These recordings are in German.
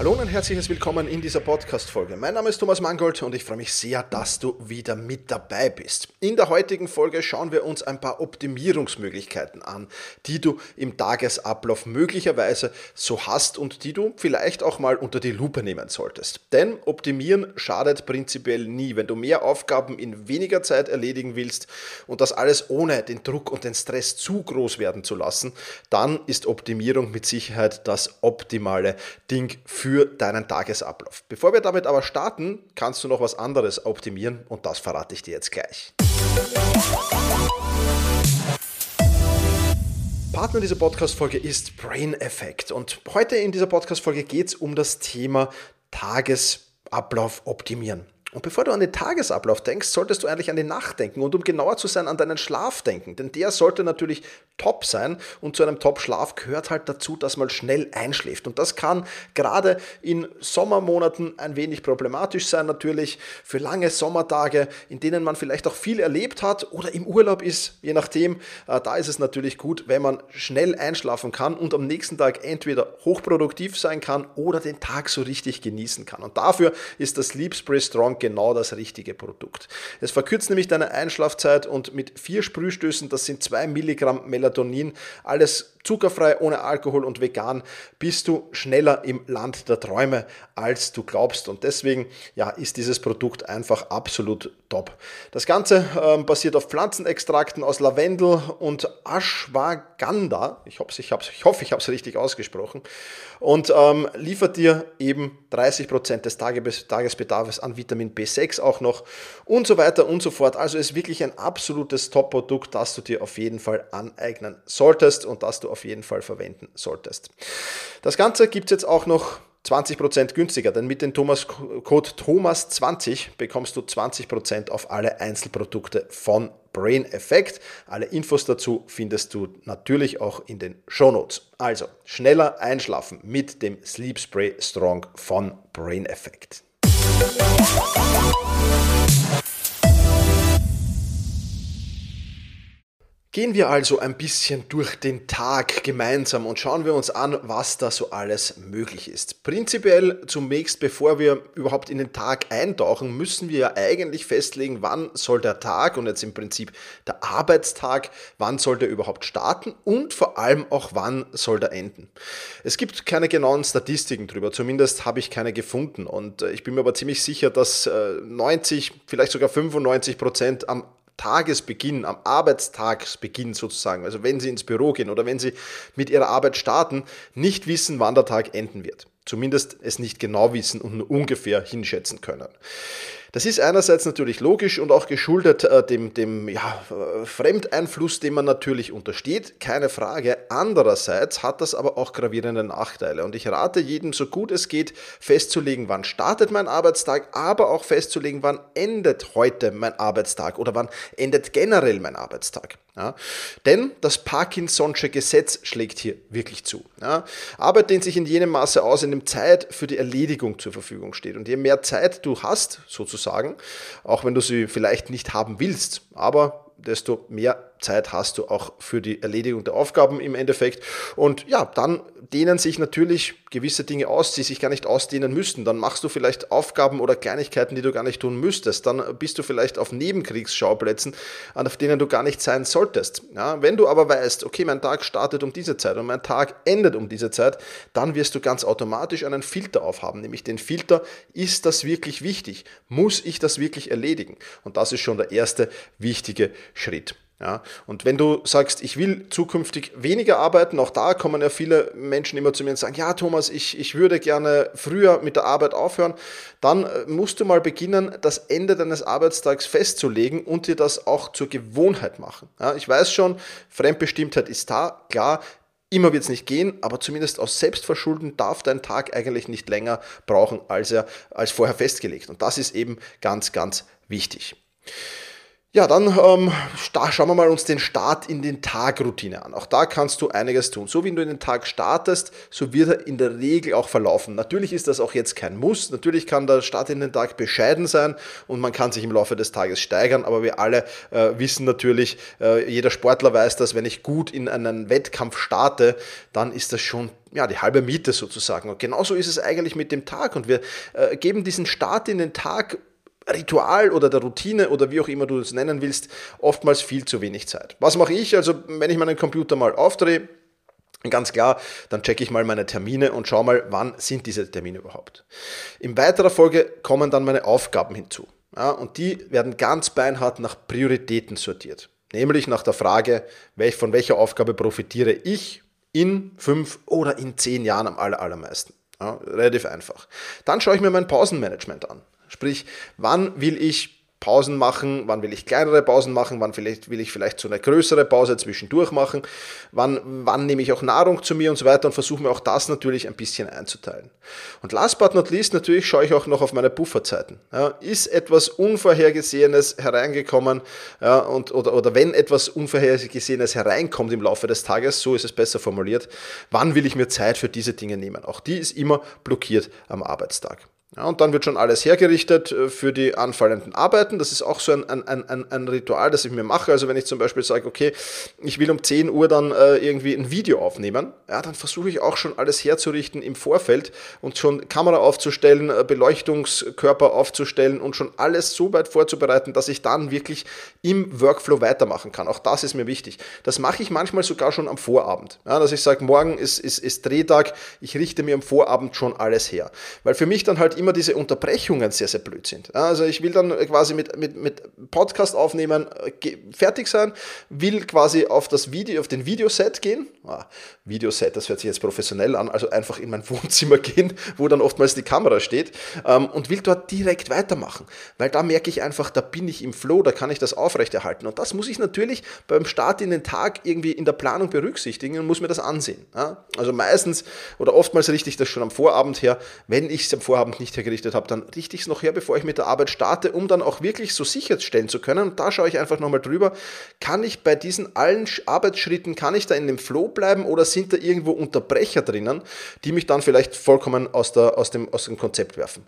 Hallo und ein herzliches Willkommen in dieser Podcast-Folge. Mein Name ist Thomas Mangold und ich freue mich sehr, dass du wieder mit dabei bist. In der heutigen Folge schauen wir uns ein paar Optimierungsmöglichkeiten an, die du im Tagesablauf möglicherweise so hast und die du vielleicht auch mal unter die Lupe nehmen solltest. Denn optimieren schadet prinzipiell nie. Wenn du mehr Aufgaben in weniger Zeit erledigen willst und das alles ohne den Druck und den Stress zu groß werden zu lassen, dann ist Optimierung mit Sicherheit das optimale Ding für für deinen Tagesablauf. Bevor wir damit aber starten, kannst du noch was anderes optimieren und das verrate ich dir jetzt gleich. Partner dieser Podcast-Folge ist Brain Effect und heute in dieser Podcast-Folge geht es um das Thema Tagesablauf optimieren. Und bevor du an den Tagesablauf denkst, solltest du eigentlich an die Nacht denken und um genauer zu sein, an deinen Schlaf denken. Denn der sollte natürlich top sein und zu einem Top-Schlaf gehört halt dazu, dass man schnell einschläft. Und das kann gerade in Sommermonaten ein wenig problematisch sein, natürlich für lange Sommertage, in denen man vielleicht auch viel erlebt hat oder im Urlaub ist, je nachdem. Äh, da ist es natürlich gut, wenn man schnell einschlafen kann und am nächsten Tag entweder hochproduktiv sein kann oder den Tag so richtig genießen kann. Und dafür ist das Sleep Spray Strong genau das richtige Produkt. Es verkürzt nämlich deine Einschlafzeit und mit vier Sprühstößen, das sind zwei Milligramm Melatonin, alles zuckerfrei, ohne Alkohol und vegan, bist du schneller im Land der Träume, als du glaubst. Und deswegen ja, ist dieses Produkt einfach absolut top. Das Ganze ähm, basiert auf Pflanzenextrakten aus Lavendel und Ashwagandha. Ich, hoffe, ich, ich hoffe, ich habe es richtig ausgesprochen. Und ähm, liefert dir eben 30% des Tagesbedarfs an Vitamin B6 auch noch und so weiter und so fort. Also ist wirklich ein absolutes Top-Produkt, das du dir auf jeden Fall aneignen solltest und das du auf jeden Fall verwenden solltest. Das Ganze gibt es jetzt auch noch 20% günstiger, denn mit dem Thomas Code Thomas20 bekommst du 20% auf alle Einzelprodukte von Brain Effect. Alle Infos dazu findest du natürlich auch in den Show Notes. Also schneller einschlafen mit dem Sleep Spray Strong von Brain Effect. Thank you. Gehen wir also ein bisschen durch den Tag gemeinsam und schauen wir uns an, was da so alles möglich ist. Prinzipiell zunächst, bevor wir überhaupt in den Tag eintauchen, müssen wir ja eigentlich festlegen, wann soll der Tag und jetzt im Prinzip der Arbeitstag, wann soll der überhaupt starten und vor allem auch wann soll der enden. Es gibt keine genauen Statistiken drüber, zumindest habe ich keine gefunden und äh, ich bin mir aber ziemlich sicher, dass 90, äh, vielleicht sogar 95 Prozent am Tagesbeginn, am Arbeitstagsbeginn sozusagen, also wenn Sie ins Büro gehen oder wenn Sie mit Ihrer Arbeit starten, nicht wissen, wann der Tag enden wird. Zumindest es nicht genau wissen und nur ungefähr hinschätzen können. Das ist einerseits natürlich logisch und auch geschuldet äh, dem, dem ja, äh, Fremdeinfluss, dem man natürlich untersteht, keine Frage. Andererseits hat das aber auch gravierende Nachteile und ich rate jedem, so gut es geht, festzulegen, wann startet mein Arbeitstag, aber auch festzulegen, wann endet heute mein Arbeitstag oder wann endet generell mein Arbeitstag. Ja, denn das Parkinson'sche Gesetz schlägt hier wirklich zu. Ja, Arbeit dehnt sich in jenem Maße aus, in dem Zeit für die Erledigung zur Verfügung steht. Und je mehr Zeit du hast, sozusagen, auch wenn du sie vielleicht nicht haben willst, aber desto mehr Zeit hast du auch für die Erledigung der Aufgaben im Endeffekt. Und ja, dann dehnen sich natürlich gewisse Dinge aus, die sich gar nicht ausdehnen müssten. Dann machst du vielleicht Aufgaben oder Kleinigkeiten, die du gar nicht tun müsstest. Dann bist du vielleicht auf Nebenkriegsschauplätzen, auf denen du gar nicht sein solltest. Ja, wenn du aber weißt, okay, mein Tag startet um diese Zeit und mein Tag endet um diese Zeit, dann wirst du ganz automatisch einen Filter aufhaben, nämlich den Filter, ist das wirklich wichtig? Muss ich das wirklich erledigen? Und das ist schon der erste wichtige Schritt. Ja, und wenn du sagst, ich will zukünftig weniger arbeiten, auch da kommen ja viele Menschen immer zu mir und sagen, ja Thomas, ich, ich würde gerne früher mit der Arbeit aufhören, dann äh, musst du mal beginnen, das Ende deines Arbeitstags festzulegen und dir das auch zur Gewohnheit machen. Ja, ich weiß schon, Fremdbestimmtheit ist da, klar, Immer wird es nicht gehen, aber zumindest aus Selbstverschulden darf dein Tag eigentlich nicht länger brauchen, als er als vorher festgelegt. Und das ist eben ganz, ganz wichtig. Ja, dann ähm, schauen wir mal uns den Start in den Tag-Routine an. Auch da kannst du einiges tun. So wie du in den Tag startest, so wird er in der Regel auch verlaufen. Natürlich ist das auch jetzt kein Muss. Natürlich kann der Start in den Tag bescheiden sein und man kann sich im Laufe des Tages steigern. Aber wir alle äh, wissen natürlich, äh, jeder Sportler weiß das, wenn ich gut in einen Wettkampf starte, dann ist das schon ja, die halbe Miete sozusagen. Und genauso ist es eigentlich mit dem Tag. Und wir äh, geben diesen Start in den Tag Ritual oder der Routine oder wie auch immer du es nennen willst, oftmals viel zu wenig Zeit. Was mache ich? Also, wenn ich meinen Computer mal aufdrehe, Ganz klar, dann checke ich mal meine Termine und schaue mal, wann sind diese Termine überhaupt. In weiterer Folge kommen dann meine Aufgaben hinzu. Ja, und die werden ganz beinhart nach Prioritäten sortiert. Nämlich nach der Frage, von welcher Aufgabe profitiere ich in fünf oder in zehn Jahren am allermeisten. Ja, relativ einfach. Dann schaue ich mir mein Pausenmanagement an. Sprich, wann will ich Pausen machen, wann will ich kleinere Pausen machen, wann vielleicht, will ich vielleicht so eine größere Pause zwischendurch machen, wann, wann nehme ich auch Nahrung zu mir und so weiter und versuche mir auch das natürlich ein bisschen einzuteilen. Und last but not least natürlich schaue ich auch noch auf meine Pufferzeiten. Ja, ist etwas Unvorhergesehenes hereingekommen ja, und, oder, oder wenn etwas Unvorhergesehenes hereinkommt im Laufe des Tages, so ist es besser formuliert, wann will ich mir Zeit für diese Dinge nehmen? Auch die ist immer blockiert am Arbeitstag. Ja, und dann wird schon alles hergerichtet äh, für die anfallenden Arbeiten. Das ist auch so ein, ein, ein, ein Ritual, das ich mir mache. Also wenn ich zum Beispiel sage, okay, ich will um 10 Uhr dann äh, irgendwie ein Video aufnehmen, ja, dann versuche ich auch schon alles herzurichten im Vorfeld und schon Kamera aufzustellen, äh, Beleuchtungskörper aufzustellen und schon alles so weit vorzubereiten, dass ich dann wirklich im Workflow weitermachen kann. Auch das ist mir wichtig. Das mache ich manchmal sogar schon am Vorabend. Ja, dass ich sage, morgen ist, ist, ist Drehtag, ich richte mir am Vorabend schon alles her. Weil für mich dann halt immer diese Unterbrechungen sehr, sehr blöd sind. Also ich will dann quasi mit, mit, mit Podcast aufnehmen, äh, fertig sein, will quasi auf das Video, auf den Videoset gehen. Ah, Videoset, das hört sich jetzt professionell an, also einfach in mein Wohnzimmer gehen, wo dann oftmals die Kamera steht ähm, und will dort direkt weitermachen. Weil da merke ich einfach, da bin ich im Flow, da kann ich das aufrechterhalten. Und das muss ich natürlich beim Start in den Tag irgendwie in der Planung berücksichtigen und muss mir das ansehen. Ja? Also meistens oder oftmals richte ich das schon am Vorabend her. Wenn ich es am Vorabend nicht nicht hergerichtet habe, dann richte ich es noch her, bevor ich mit der Arbeit starte, um dann auch wirklich so sicherstellen zu können. Und da schaue ich einfach nochmal drüber, kann ich bei diesen allen Arbeitsschritten, kann ich da in dem Flow bleiben oder sind da irgendwo Unterbrecher drinnen, die mich dann vielleicht vollkommen aus, der, aus, dem, aus dem Konzept werfen.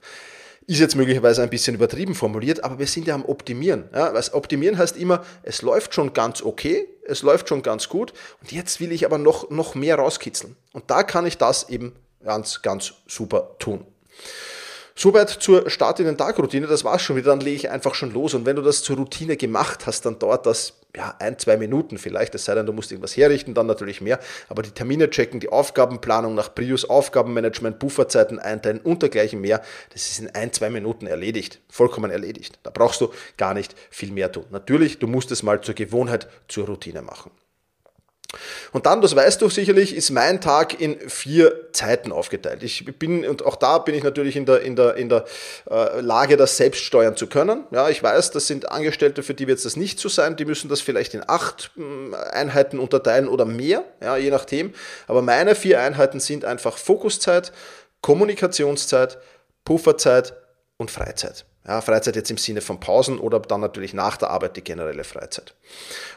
Ist jetzt möglicherweise ein bisschen übertrieben formuliert, aber wir sind ja am Optimieren. Ja, was Optimieren heißt immer, es läuft schon ganz okay, es läuft schon ganz gut und jetzt will ich aber noch, noch mehr rauskitzeln. Und da kann ich das eben ganz, ganz super tun. Soweit zur Start in den Tag-Routine, das war's schon wieder, dann lege ich einfach schon los. Und wenn du das zur Routine gemacht hast, dann dauert das ja, ein, zwei Minuten vielleicht, es sei denn, du musst irgendwas herrichten, dann natürlich mehr. Aber die Termine checken, die Aufgabenplanung nach Prius, Aufgabenmanagement, Bufferzeiten einteilen und dergleichen mehr, das ist in ein, zwei Minuten erledigt. Vollkommen erledigt. Da brauchst du gar nicht viel mehr tun. Natürlich, du musst es mal zur Gewohnheit, zur Routine machen. Und dann, das weißt du sicherlich, ist mein Tag in vier Zeiten aufgeteilt. Ich bin, und auch da bin ich natürlich in der, in der, in der äh, Lage, das selbst steuern zu können. Ja, ich weiß, das sind Angestellte, für die wird das nicht so sein. Die müssen das vielleicht in acht hm, Einheiten unterteilen oder mehr, ja, je nachdem. Aber meine vier Einheiten sind einfach Fokuszeit, Kommunikationszeit, Pufferzeit und Freizeit. Ja, Freizeit jetzt im Sinne von Pausen oder dann natürlich nach der Arbeit die generelle Freizeit.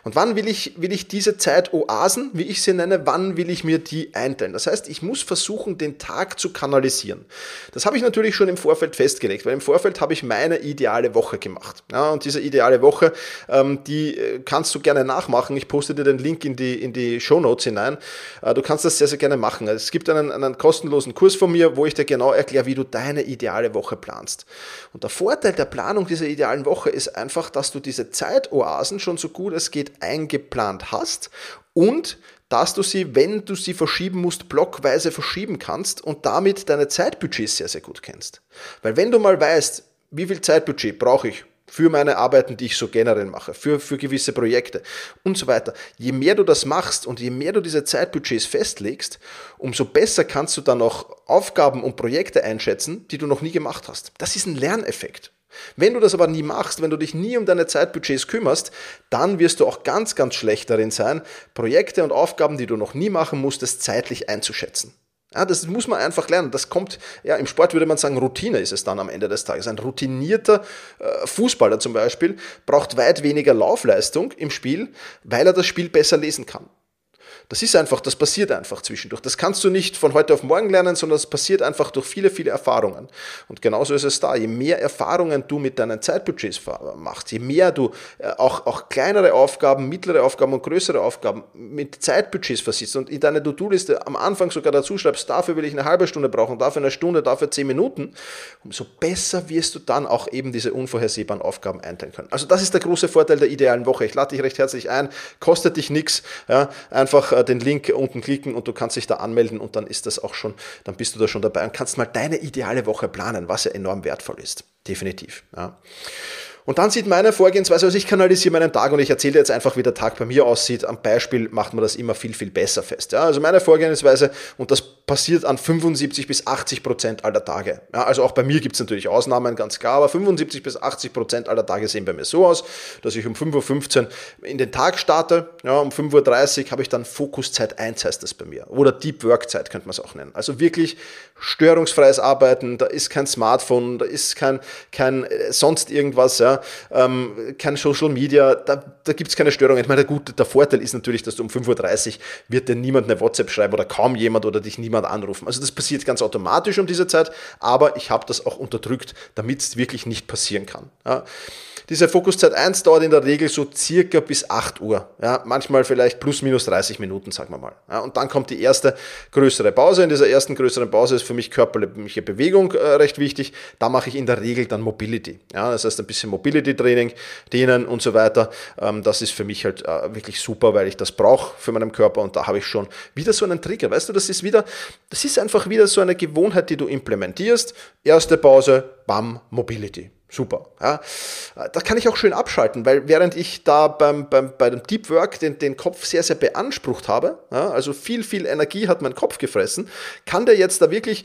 Und wann will ich, will ich diese Zeitoasen, wie ich sie nenne, wann will ich mir die einteilen? Das heißt, ich muss versuchen, den Tag zu kanalisieren. Das habe ich natürlich schon im Vorfeld festgelegt, weil im Vorfeld habe ich meine ideale Woche gemacht. Ja, und diese ideale Woche, ähm, die äh, kannst du gerne nachmachen. Ich poste dir den Link in die, in die Show Notes hinein. Äh, du kannst das sehr, sehr gerne machen. Es gibt einen, einen kostenlosen Kurs von mir, wo ich dir genau erkläre, wie du deine ideale Woche planst. Und davor Vorteil der Planung dieser idealen Woche ist einfach, dass du diese Zeitoasen schon so gut es geht eingeplant hast und dass du sie, wenn du sie verschieben musst, blockweise verschieben kannst und damit deine Zeitbudgets sehr, sehr gut kennst. Weil wenn du mal weißt, wie viel Zeitbudget brauche ich für meine Arbeiten, die ich so generell mache, für, für gewisse Projekte und so weiter. Je mehr du das machst und je mehr du diese Zeitbudgets festlegst, umso besser kannst du dann auch Aufgaben und Projekte einschätzen, die du noch nie gemacht hast. Das ist ein Lerneffekt. Wenn du das aber nie machst, wenn du dich nie um deine Zeitbudgets kümmerst, dann wirst du auch ganz, ganz schlecht darin sein, Projekte und Aufgaben, die du noch nie machen musstest, zeitlich einzuschätzen. Ja, das muss man einfach lernen. Das kommt, ja, im Sport würde man sagen, Routine ist es dann am Ende des Tages. Ein routinierter äh, Fußballer zum Beispiel braucht weit weniger Laufleistung im Spiel, weil er das Spiel besser lesen kann. Das ist einfach, das passiert einfach zwischendurch. Das kannst du nicht von heute auf morgen lernen, sondern das passiert einfach durch viele, viele Erfahrungen. Und genauso ist es da. Je mehr Erfahrungen du mit deinen Zeitbudgets machst, je mehr du äh, auch, auch kleinere Aufgaben, mittlere Aufgaben und größere Aufgaben mit Zeitbudgets versiehst und in deine To-Do-Liste am Anfang sogar dazu schreibst, dafür will ich eine halbe Stunde brauchen, dafür eine Stunde, dafür zehn Minuten, umso besser wirst du dann auch eben diese unvorhersehbaren Aufgaben einteilen können. Also das ist der große Vorteil der idealen Woche. Ich lade dich recht herzlich ein, kostet dich nichts, ja, einfach äh, den Link unten klicken und du kannst dich da anmelden und dann ist das auch schon, dann bist du da schon dabei und kannst mal deine ideale Woche planen, was ja enorm wertvoll ist. Definitiv. Ja. Und dann sieht meine Vorgehensweise, also ich kanalisiere meinen Tag und ich erzähle jetzt einfach, wie der Tag bei mir aussieht. Am Beispiel macht man das immer viel, viel besser fest. Ja, also meine Vorgehensweise, und das passiert an 75 bis 80 Prozent aller Tage. Ja, also auch bei mir gibt es natürlich Ausnahmen, ganz klar, aber 75 bis 80 Prozent aller Tage sehen bei mir so aus, dass ich um 5.15 Uhr in den Tag starte. Ja, um 5.30 Uhr habe ich dann Fokuszeit 1, heißt das bei mir. Oder Deep Work Zeit könnte man es auch nennen. Also wirklich störungsfreies Arbeiten, da ist kein Smartphone, da ist kein, kein äh, sonst irgendwas. Ja ähm, kein Social Media, da, da gibt es keine Störungen. Ich meine, der, gute, der Vorteil ist natürlich, dass du um 5.30 Uhr wird dir niemand eine WhatsApp schreiben oder kaum jemand oder dich niemand anrufen. Also das passiert ganz automatisch um diese Zeit, aber ich habe das auch unterdrückt, damit es wirklich nicht passieren kann. Ja. Diese Fokuszeit 1 dauert in der Regel so circa bis 8 Uhr. Ja, manchmal vielleicht plus minus 30 Minuten, sagen wir mal. Ja, und dann kommt die erste größere Pause. In dieser ersten größeren Pause ist für mich körperliche Bewegung äh, recht wichtig. Da mache ich in der Regel dann Mobility. Ja, das heißt ein bisschen Mobility-Training, Dehnen und so weiter. Ähm, das ist für mich halt äh, wirklich super, weil ich das brauche für meinen Körper und da habe ich schon wieder so einen Trigger. Weißt du, das ist wieder, das ist einfach wieder so eine Gewohnheit, die du implementierst. Erste Pause, bam, Mobility. Super. Ja. Da kann ich auch schön abschalten, weil während ich da beim, beim, bei dem Deep Work den, den Kopf sehr, sehr beansprucht habe, ja, also viel, viel Energie hat mein Kopf gefressen, kann der jetzt da wirklich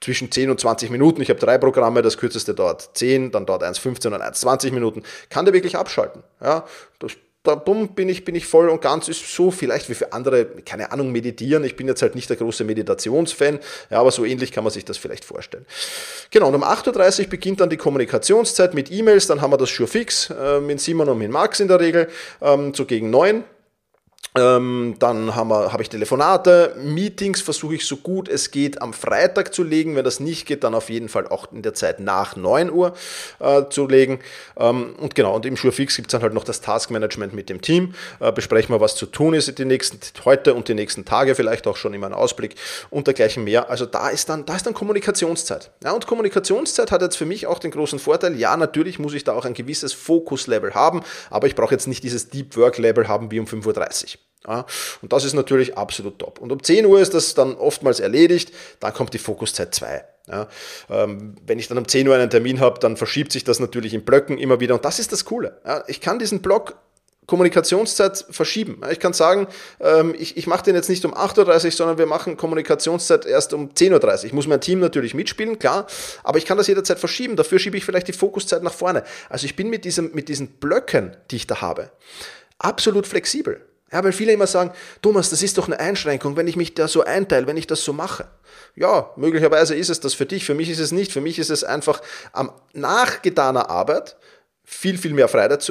zwischen 10 und 20 Minuten, ich habe drei Programme, das kürzeste dauert 10, dann dauert eins 15 und eins 20 Minuten, kann der wirklich abschalten. Ja, das da bin ich, bin ich voll und ganz, ist so vielleicht wie für andere, keine Ahnung, meditieren. Ich bin jetzt halt nicht der große Meditationsfan, ja, aber so ähnlich kann man sich das vielleicht vorstellen. Genau, und um 8.30 Uhr beginnt dann die Kommunikationszeit mit E-Mails, dann haben wir das schon fix, äh, mit Simon und mit Max in der Regel, ähm, so gegen 9 ähm, dann habe hab ich Telefonate, Meetings versuche ich so gut es geht am Freitag zu legen. Wenn das nicht geht, dann auf jeden Fall auch in der Zeit nach 9 Uhr äh, zu legen. Ähm, und genau, und im Surefix gibt es dann halt noch das Taskmanagement mit dem Team. Äh, besprechen wir, was zu tun ist die nächsten, heute und die nächsten Tage, vielleicht auch schon immer einen Ausblick und dergleichen mehr. Also da ist dann, da ist dann Kommunikationszeit. Ja, und Kommunikationszeit hat jetzt für mich auch den großen Vorteil, ja, natürlich muss ich da auch ein gewisses Fokus-Level haben, aber ich brauche jetzt nicht dieses Deep Work-Level haben wie um 5.30 Uhr. Ja, und das ist natürlich absolut top. Und um 10 Uhr ist das dann oftmals erledigt, dann kommt die Fokuszeit 2. Ja, ähm, wenn ich dann um 10 Uhr einen Termin habe, dann verschiebt sich das natürlich in Blöcken immer wieder und das ist das Coole. Ja, ich kann diesen Block Kommunikationszeit verschieben. Ich kann sagen, ähm, ich, ich mache den jetzt nicht um 8.30 Uhr, sondern wir machen Kommunikationszeit erst um 10.30 Uhr. Ich muss mein Team natürlich mitspielen, klar, aber ich kann das jederzeit verschieben. Dafür schiebe ich vielleicht die Fokuszeit nach vorne. Also ich bin mit, diesem, mit diesen Blöcken, die ich da habe, absolut flexibel. Ja, weil viele immer sagen, Thomas, das ist doch eine Einschränkung, wenn ich mich da so einteile, wenn ich das so mache. Ja, möglicherweise ist es das für dich, für mich ist es nicht. Für mich ist es einfach am nachgetaner Arbeit viel, viel mehr Freizeit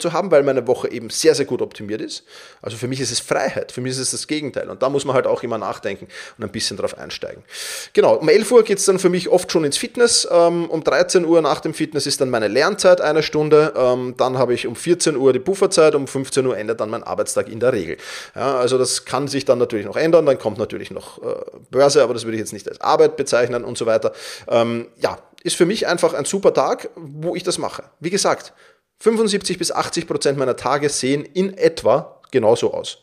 zu haben, weil meine Woche eben sehr, sehr gut optimiert ist. Also für mich ist es Freiheit, für mich ist es das Gegenteil. Und da muss man halt auch immer nachdenken und ein bisschen drauf einsteigen. Genau, um 11 Uhr geht es dann für mich oft schon ins Fitness. Ähm, um 13 Uhr nach dem Fitness ist dann meine Lernzeit eine Stunde. Ähm, dann habe ich um 14 Uhr die Pufferzeit, um 15 Uhr endet dann mein Arbeitstag in der Regel. Ja, also das kann sich dann natürlich noch ändern. Dann kommt natürlich noch äh, Börse, aber das würde ich jetzt nicht als Arbeit bezeichnen und so weiter. Ähm, ja, ist für mich einfach ein super Tag, wo ich das mache. Wie gesagt, 75 bis 80 Prozent meiner Tage sehen in etwa genauso aus.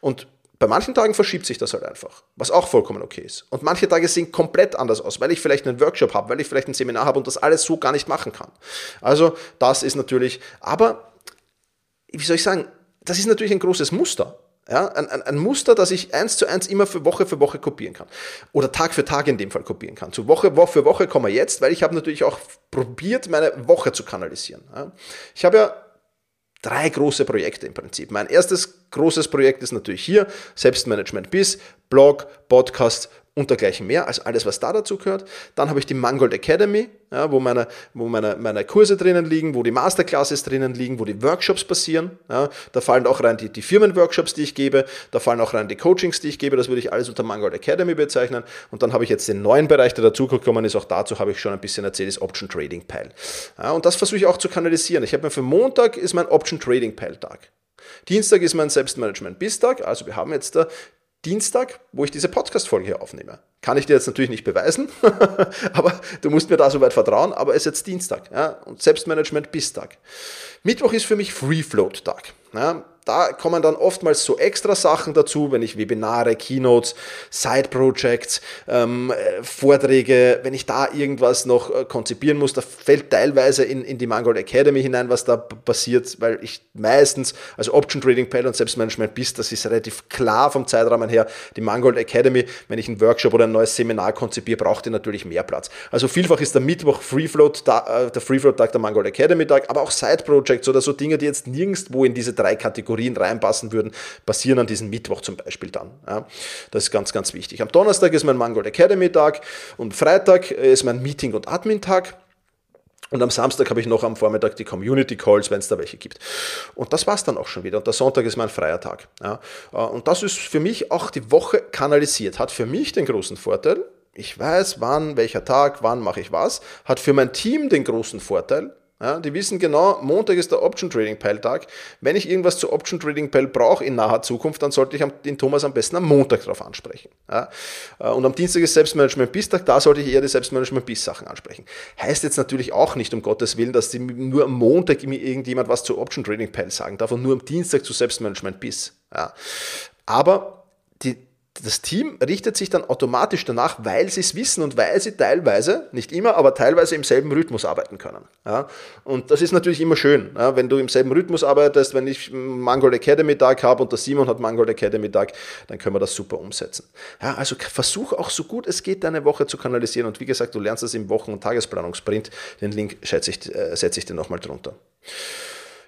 Und bei manchen Tagen verschiebt sich das halt einfach, was auch vollkommen okay ist. Und manche Tage sehen komplett anders aus, weil ich vielleicht einen Workshop habe, weil ich vielleicht ein Seminar habe und das alles so gar nicht machen kann. Also das ist natürlich, aber wie soll ich sagen, das ist natürlich ein großes Muster. Ja, ein, ein, ein, Muster, das ich eins zu eins immer für Woche für Woche kopieren kann. Oder Tag für Tag in dem Fall kopieren kann. Zu Woche, Woche für Woche kommen wir jetzt, weil ich habe natürlich auch probiert, meine Woche zu kanalisieren. Ja. Ich habe ja drei große Projekte im Prinzip. Mein erstes großes Projekt ist natürlich hier, Selbstmanagement bis Blog, Podcast und dergleichen mehr, also alles, was da dazu gehört. Dann habe ich die Mangold Academy, ja, wo, meine, wo meine, meine Kurse drinnen liegen, wo die Masterclasses drinnen liegen, wo die Workshops passieren. Ja. Da fallen auch rein die, die Firmenworkshops, die ich gebe, da fallen auch rein die Coachings, die ich gebe, das würde ich alles unter Mangold Academy bezeichnen. Und dann habe ich jetzt den neuen Bereich, der dazugekommen ist, auch dazu habe ich schon ein bisschen erzählt, ist Option Trading Pile. Ja, und das versuche ich auch zu kanalisieren. Ich habe mir für Montag ist mein Option Trading Pile Tag. Dienstag ist mein Selbstmanagement-Bis-Tag, also wir haben jetzt da Dienstag, wo ich diese Podcast-Folge hier aufnehme. Kann ich dir jetzt natürlich nicht beweisen, aber du musst mir da soweit vertrauen, aber es ist jetzt Dienstag ja, und Selbstmanagement bis Tag. Mittwoch ist für mich Free Float Tag. Ja, da kommen dann oftmals so extra Sachen dazu, wenn ich Webinare, Keynotes, Side-Projects, ähm, äh, Vorträge, wenn ich da irgendwas noch äh, konzipieren muss, da fällt teilweise in, in die Mangold Academy hinein, was da passiert, weil ich meistens, also Option Trading Pad und Selbstmanagement bis, das ist relativ klar vom Zeitrahmen her, die Mangold Academy, wenn ich einen Workshop oder ein neues Seminar konzipiere, braucht die natürlich mehr Platz. Also vielfach ist der Mittwoch Free Float, äh, der Free Float Tag der Mangold Academy Tag, aber auch Side-Projects oder so Dinge, die jetzt nirgendwo in diese drei Kategorien Kategorien reinpassen würden, passieren an diesem Mittwoch zum Beispiel dann. Ja, das ist ganz, ganz wichtig. Am Donnerstag ist mein Mangold Academy Tag und Freitag ist mein Meeting- und Admin-Tag. Und am Samstag habe ich noch am Vormittag die Community Calls, wenn es da welche gibt. Und das war es dann auch schon wieder. Und der Sonntag ist mein freier Tag. Ja. Und das ist für mich auch die Woche kanalisiert. Hat für mich den großen Vorteil, ich weiß, wann, welcher Tag, wann mache ich was. Hat für mein Team den großen Vorteil, ja, die wissen genau, Montag ist der Option Trading Pile Tag. Wenn ich irgendwas zu Option Trading Pile brauche in naher Zukunft, dann sollte ich den Thomas am besten am Montag darauf ansprechen. Ja, äh, und am Dienstag ist Selbstmanagement bis Tag, da sollte ich eher die Selbstmanagement bis Sachen ansprechen. Heißt jetzt natürlich auch nicht, um Gottes Willen, dass nur am Montag mir irgendjemand was zu Option Trading Pile sagen und nur am Dienstag zu Selbstmanagement bis. Ja. Aber die, das Team richtet sich dann automatisch danach, weil sie es wissen und weil sie teilweise, nicht immer, aber teilweise im selben Rhythmus arbeiten können. Ja? Und das ist natürlich immer schön, ja? wenn du im selben Rhythmus arbeitest, wenn ich Mangold Academy Tag habe und der Simon hat Mangold Academy Tag, dann können wir das super umsetzen. Ja, also versuch auch so gut es geht, deine Woche zu kanalisieren und wie gesagt, du lernst das im Wochen- und Tagesplanungsprint. Den Link setze ich, äh, setze ich dir nochmal drunter.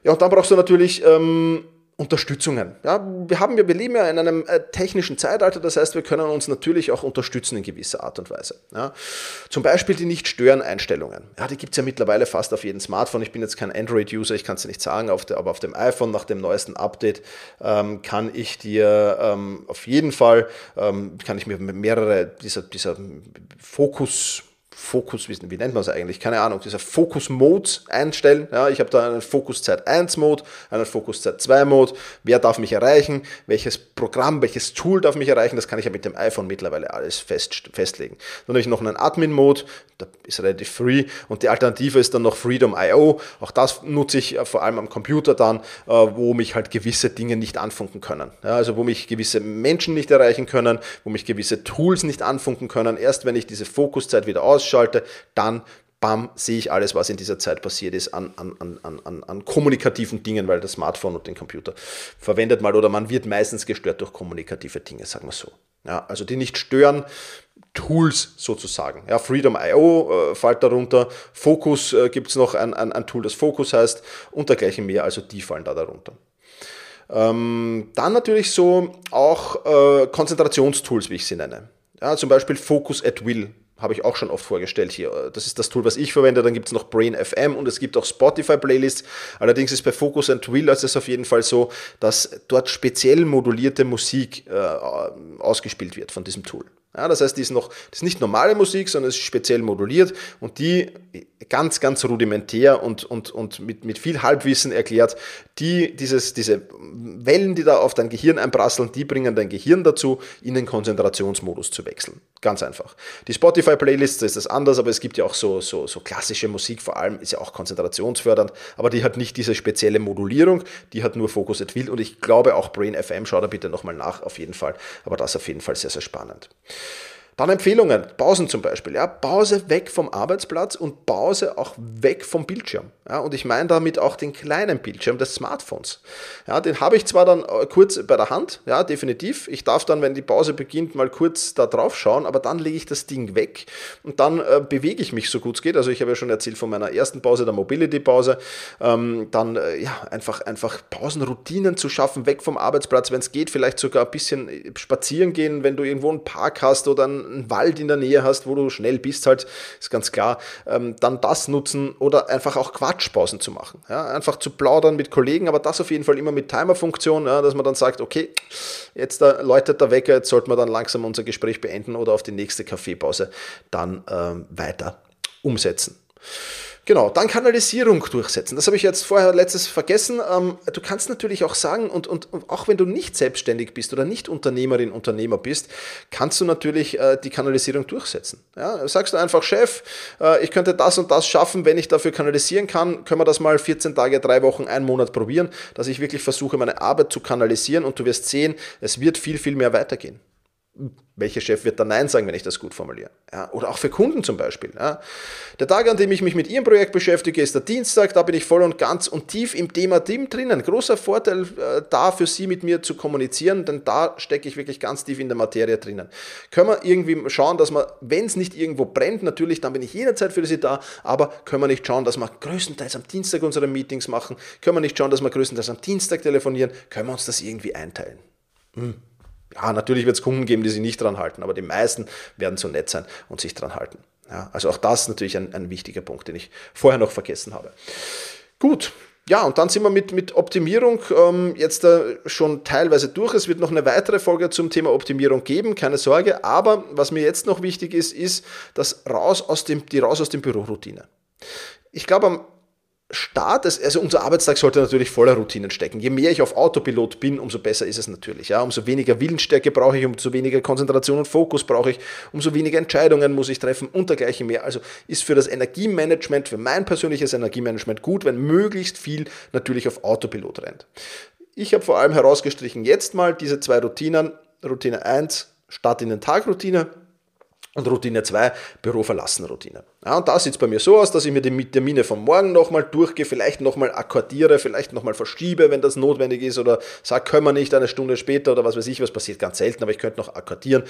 Ja, und dann brauchst du natürlich... Ähm, Unterstützungen. Ja, wir, haben, wir leben ja in einem äh, technischen Zeitalter, das heißt, wir können uns natürlich auch unterstützen in gewisser Art und Weise. Ja, zum Beispiel die Nicht-Stören-Einstellungen. Ja, die gibt es ja mittlerweile fast auf jedem Smartphone. Ich bin jetzt kein Android-User, ich kann es nicht sagen, auf der, aber auf dem iPhone nach dem neuesten Update ähm, kann ich dir ähm, auf jeden Fall, ähm, kann ich mir mehrere dieser, dieser Fokus- Fokus, wie, nennt man es eigentlich? Keine Ahnung, dieser Fokus-Mode einstellen. Ja, ich habe da einen Fokuszeit 1-Mode, einen Fokuszeit 2-Mode. Wer darf mich erreichen? Welches Programm, welches Tool darf mich erreichen? Das kann ich ja mit dem iPhone mittlerweile alles fest, festlegen. Dann habe ich noch einen Admin-Mode, da ist relativ free. Und die Alternative ist dann noch Freedom.io. Auch das nutze ich äh, vor allem am Computer dann, äh, wo mich halt gewisse Dinge nicht anfunken können. Ja, also wo mich gewisse Menschen nicht erreichen können, wo mich gewisse Tools nicht anfunken können. Erst wenn ich diese Fokuszeit wieder ausschaue, ausschalte, dann bam, sehe ich alles, was in dieser Zeit passiert ist an, an, an, an, an kommunikativen Dingen, weil das Smartphone und den Computer verwendet mal oder man wird meistens gestört durch kommunikative Dinge, sagen wir so. Ja, also die nicht stören, Tools sozusagen. Ja, Freedom.io äh, fällt darunter, Focus äh, gibt es noch ein, ein, ein, Tool, das Focus heißt und dergleichen mehr, also die fallen da darunter. Ähm, dann natürlich so auch äh, Konzentrationstools, wie ich sie nenne. Ja, zum Beispiel Focus at Will habe ich auch schon oft vorgestellt hier. Das ist das Tool, was ich verwende. Dann gibt es noch Brain FM und es gibt auch Spotify-Playlists. Allerdings ist bei Focus and Will ist es auf jeden Fall so, dass dort speziell modulierte Musik äh, ausgespielt wird von diesem Tool. Ja, das heißt, die ist noch, das ist nicht normale Musik, sondern es ist speziell moduliert und die ganz, ganz rudimentär und, und, und mit, mit viel Halbwissen erklärt, die, dieses, diese Wellen, die da auf dein Gehirn einprasseln, die bringen dein Gehirn dazu, in den Konzentrationsmodus zu wechseln. Ganz einfach. Die Spotify-Playlist ist das anders, aber es gibt ja auch so, so, so klassische Musik, vor allem ist ja auch konzentrationsfördernd, aber die hat nicht diese spezielle Modulierung, die hat nur Focus at Will und ich glaube auch Brain FM, schau da bitte nochmal nach, auf jeden Fall, aber das auf jeden Fall sehr, sehr spannend. Dann Empfehlungen, Pausen zum Beispiel. Ja, Pause weg vom Arbeitsplatz und Pause auch weg vom Bildschirm. Ja, und ich meine damit auch den kleinen Bildschirm des Smartphones. Ja, den habe ich zwar dann äh, kurz bei der Hand, ja, definitiv. Ich darf dann, wenn die Pause beginnt, mal kurz da drauf schauen, aber dann lege ich das Ding weg und dann äh, bewege ich mich so gut es geht. Also ich habe ja schon erzählt von meiner ersten Pause, der Mobility-Pause. Ähm, dann äh, ja, einfach, einfach Pausenroutinen zu schaffen, weg vom Arbeitsplatz, wenn es geht, vielleicht sogar ein bisschen äh, spazieren gehen, wenn du irgendwo einen Park hast oder ein einen Wald in der Nähe hast, wo du schnell bist, halt, ist ganz klar, ähm, dann das nutzen oder einfach auch Quatschpausen zu machen. Ja? Einfach zu plaudern mit Kollegen, aber das auf jeden Fall immer mit Timerfunktion, ja? dass man dann sagt, okay, jetzt da läutet der Wecker, jetzt sollten wir dann langsam unser Gespräch beenden oder auf die nächste Kaffeepause dann ähm, weiter umsetzen. Genau, dann Kanalisierung durchsetzen. Das habe ich jetzt vorher letztes vergessen. Ähm, du kannst natürlich auch sagen, und, und auch wenn du nicht selbstständig bist oder nicht Unternehmerin, Unternehmer bist, kannst du natürlich äh, die Kanalisierung durchsetzen. Ja, sagst du einfach, Chef, äh, ich könnte das und das schaffen, wenn ich dafür kanalisieren kann, können wir das mal 14 Tage, drei Wochen, einen Monat probieren, dass ich wirklich versuche, meine Arbeit zu kanalisieren und du wirst sehen, es wird viel, viel mehr weitergehen welcher Chef wird da Nein sagen, wenn ich das gut formuliere? Ja, oder auch für Kunden zum Beispiel. Ja. Der Tag, an dem ich mich mit Ihrem Projekt beschäftige, ist der Dienstag. Da bin ich voll und ganz und tief im Thema Team drinnen. Großer Vorteil äh, da für Sie mit mir zu kommunizieren, denn da stecke ich wirklich ganz tief in der Materie drinnen. Können wir irgendwie schauen, dass wir, wenn es nicht irgendwo brennt, natürlich, dann bin ich jederzeit für Sie da, aber können wir nicht schauen, dass wir größtenteils am Dienstag unsere Meetings machen? Können wir nicht schauen, dass wir größtenteils am Dienstag telefonieren? Können wir uns das irgendwie einteilen? Hm. Ja, natürlich wird es Kunden geben, die sich nicht dran halten, aber die meisten werden so nett sein und sich dran halten. Ja, also auch das ist natürlich ein, ein wichtiger Punkt, den ich vorher noch vergessen habe. Gut, ja, und dann sind wir mit, mit Optimierung ähm, jetzt äh, schon teilweise durch. Es wird noch eine weitere Folge zum Thema Optimierung geben, keine Sorge. Aber was mir jetzt noch wichtig ist, ist das raus aus dem, die raus aus dem Büroroutine. Ich glaube, am Start, also unser Arbeitstag sollte natürlich voller Routinen stecken. Je mehr ich auf Autopilot bin, umso besser ist es natürlich. Ja, umso weniger Willensstärke brauche ich, umso weniger Konzentration und Fokus brauche ich, umso weniger Entscheidungen muss ich treffen und dergleichen mehr. Also ist für das Energiemanagement, für mein persönliches Energiemanagement gut, wenn möglichst viel natürlich auf Autopilot rennt. Ich habe vor allem herausgestrichen jetzt mal diese zwei Routinen. Routine 1, Start in den Tag Routine und Routine 2, Büro verlassen Routine. Ja, und da sieht es bei mir so aus, dass ich mir die Termine vom Morgen nochmal durchgehe, vielleicht nochmal akkordiere, vielleicht nochmal verschiebe, wenn das notwendig ist oder sage, können wir nicht eine Stunde später oder was weiß ich, was passiert ganz selten, aber ich könnte noch akkordieren,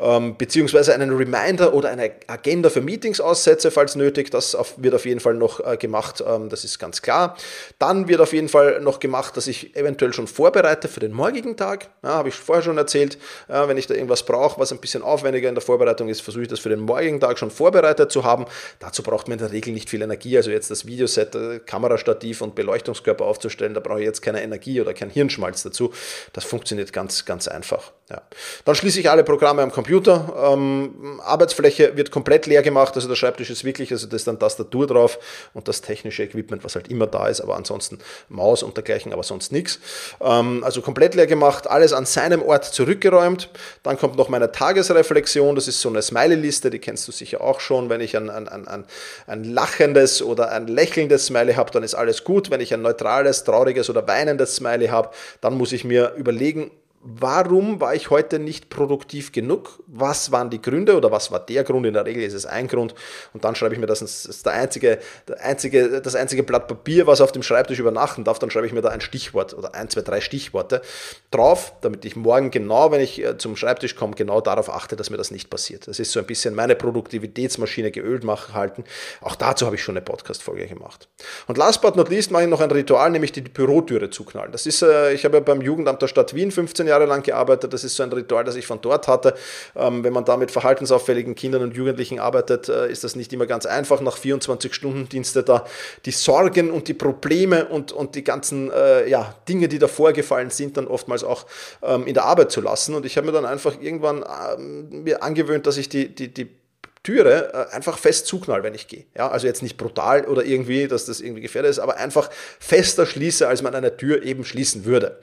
ähm, beziehungsweise einen Reminder oder eine Agenda für Meetings aussetze, falls nötig, das auf, wird auf jeden Fall noch äh, gemacht, ähm, das ist ganz klar. Dann wird auf jeden Fall noch gemacht, dass ich eventuell schon vorbereite für den morgigen Tag, ja, habe ich vorher schon erzählt, äh, wenn ich da irgendwas brauche, was ein bisschen aufwendiger in der Vorbereitung ist, versuche ich das für den morgigen Tag schon vorbereitet zu haben haben. Dazu braucht man in der Regel nicht viel Energie. Also jetzt das Videoset, äh, Kamerastativ und Beleuchtungskörper aufzustellen, da brauche ich jetzt keine Energie oder kein Hirnschmalz dazu. Das funktioniert ganz, ganz einfach. Ja. Dann schließe ich alle Programme am Computer. Ähm, Arbeitsfläche wird komplett leer gemacht. Also der Schreibtisch ist wirklich, also da ist dann Tastatur drauf und das technische Equipment, was halt immer da ist, aber ansonsten Maus und dergleichen, aber sonst nichts. Ähm, also komplett leer gemacht, alles an seinem Ort zurückgeräumt. Dann kommt noch meine Tagesreflexion. Das ist so eine Smiley-Liste, die kennst du sicher auch schon. Wenn ich ein, ein, ein, ein lachendes oder ein lächelndes Smiley habe, dann ist alles gut. Wenn ich ein neutrales, trauriges oder weinendes Smiley habe, dann muss ich mir überlegen, warum war ich heute nicht produktiv genug? Was waren die Gründe oder was war der Grund? In der Regel ist es ein Grund. Und dann schreibe ich mir das, das ist der einzige, der einzige, das einzige Blatt Papier, was auf dem Schreibtisch übernachten darf. Dann schreibe ich mir da ein Stichwort oder ein, zwei, drei Stichworte drauf, damit ich morgen genau, wenn ich äh, zum Schreibtisch komme, genau darauf achte, dass mir das nicht passiert. Das ist so ein bisschen meine Produktivitätsmaschine geölt machen halten. Auch dazu habe ich schon eine Podcast-Folge gemacht. Und last but not least mache ich noch ein Ritual, nämlich die Bürotüre zuknallen. Das ist, äh, ich habe ja beim Jugendamt der Stadt Wien 15 Jahre lang gearbeitet. Das ist so ein Ritual, das ich von dort hatte. Ähm, wenn man da mit verhaltensauffälligen Kindern und Jugendlichen arbeitet, äh, ist das nicht immer ganz einfach, nach 24-Stunden-Dienste da die Sorgen und die Probleme und, und die ganzen äh, ja, Dinge, die da vorgefallen sind, dann oftmals auch ähm, in der Arbeit zu lassen. Und ich habe mir dann einfach irgendwann ähm, mir angewöhnt, dass ich die, die, die Türe äh, einfach fest zuknall, wenn ich gehe. Ja, also jetzt nicht brutal oder irgendwie, dass das irgendwie gefährlich ist, aber einfach fester schließe, als man eine Tür eben schließen würde.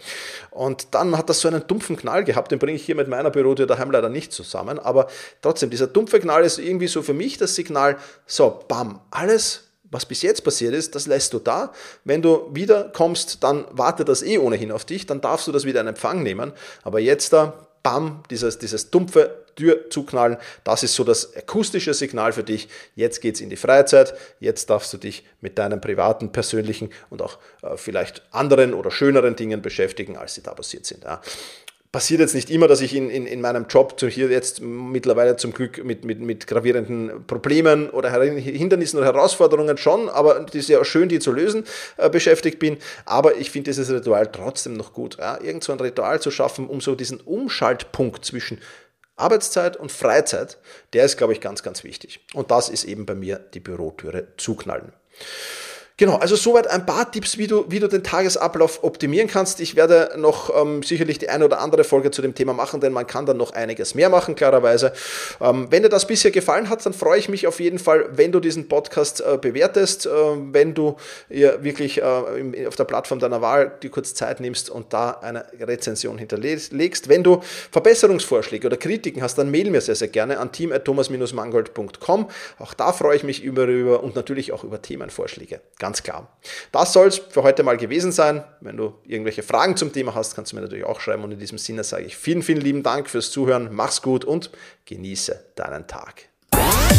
Und dann hat das so einen dumpfen Knall gehabt, den bringe ich hier mit meiner Bürotür daheim leider nicht zusammen, aber trotzdem, dieser dumpfe Knall ist irgendwie so für mich das Signal, so, bam, alles was bis jetzt passiert ist, das lässt du da. Wenn du wiederkommst, dann wartet das eh ohnehin auf dich, dann darfst du das wieder in Empfang nehmen. Aber jetzt da, bam, dieses, dieses dumpfe Tür zuknallen, das ist so das akustische Signal für dich. Jetzt geht es in die Freizeit, jetzt darfst du dich mit deinen privaten, persönlichen und auch äh, vielleicht anderen oder schöneren Dingen beschäftigen, als sie da passiert sind. Ja passiert jetzt nicht immer, dass ich in, in, in meinem Job hier jetzt mittlerweile zum Glück mit, mit, mit gravierenden Problemen oder Hindernissen oder Herausforderungen schon, aber es ist ja schön, die zu lösen, äh, beschäftigt bin. Aber ich finde dieses Ritual trotzdem noch gut. Ja? Irgend so ein Ritual zu schaffen, um so diesen Umschaltpunkt zwischen Arbeitszeit und Freizeit, der ist, glaube ich, ganz, ganz wichtig. Und das ist eben bei mir die Bürotüre zuknallen. Genau, also soweit ein paar Tipps, wie du, wie du den Tagesablauf optimieren kannst. Ich werde noch ähm, sicherlich die eine oder andere Folge zu dem Thema machen, denn man kann dann noch einiges mehr machen, klarerweise. Ähm, wenn dir das bisher gefallen hat, dann freue ich mich auf jeden Fall, wenn du diesen Podcast äh, bewertest, äh, wenn du ja, wirklich äh, auf der Plattform deiner Wahl die kurz Zeit nimmst und da eine Rezension hinterlegst. Wenn du Verbesserungsvorschläge oder Kritiken hast, dann mail mir sehr, sehr gerne an team.thomas-mangold.com. Auch da freue ich mich über, über und natürlich auch über Themenvorschläge. Ganz Ganz klar. Das soll es für heute mal gewesen sein. Wenn du irgendwelche Fragen zum Thema hast, kannst du mir natürlich auch schreiben. Und in diesem Sinne sage ich vielen, vielen lieben Dank fürs Zuhören. Mach's gut und genieße deinen Tag. Bye.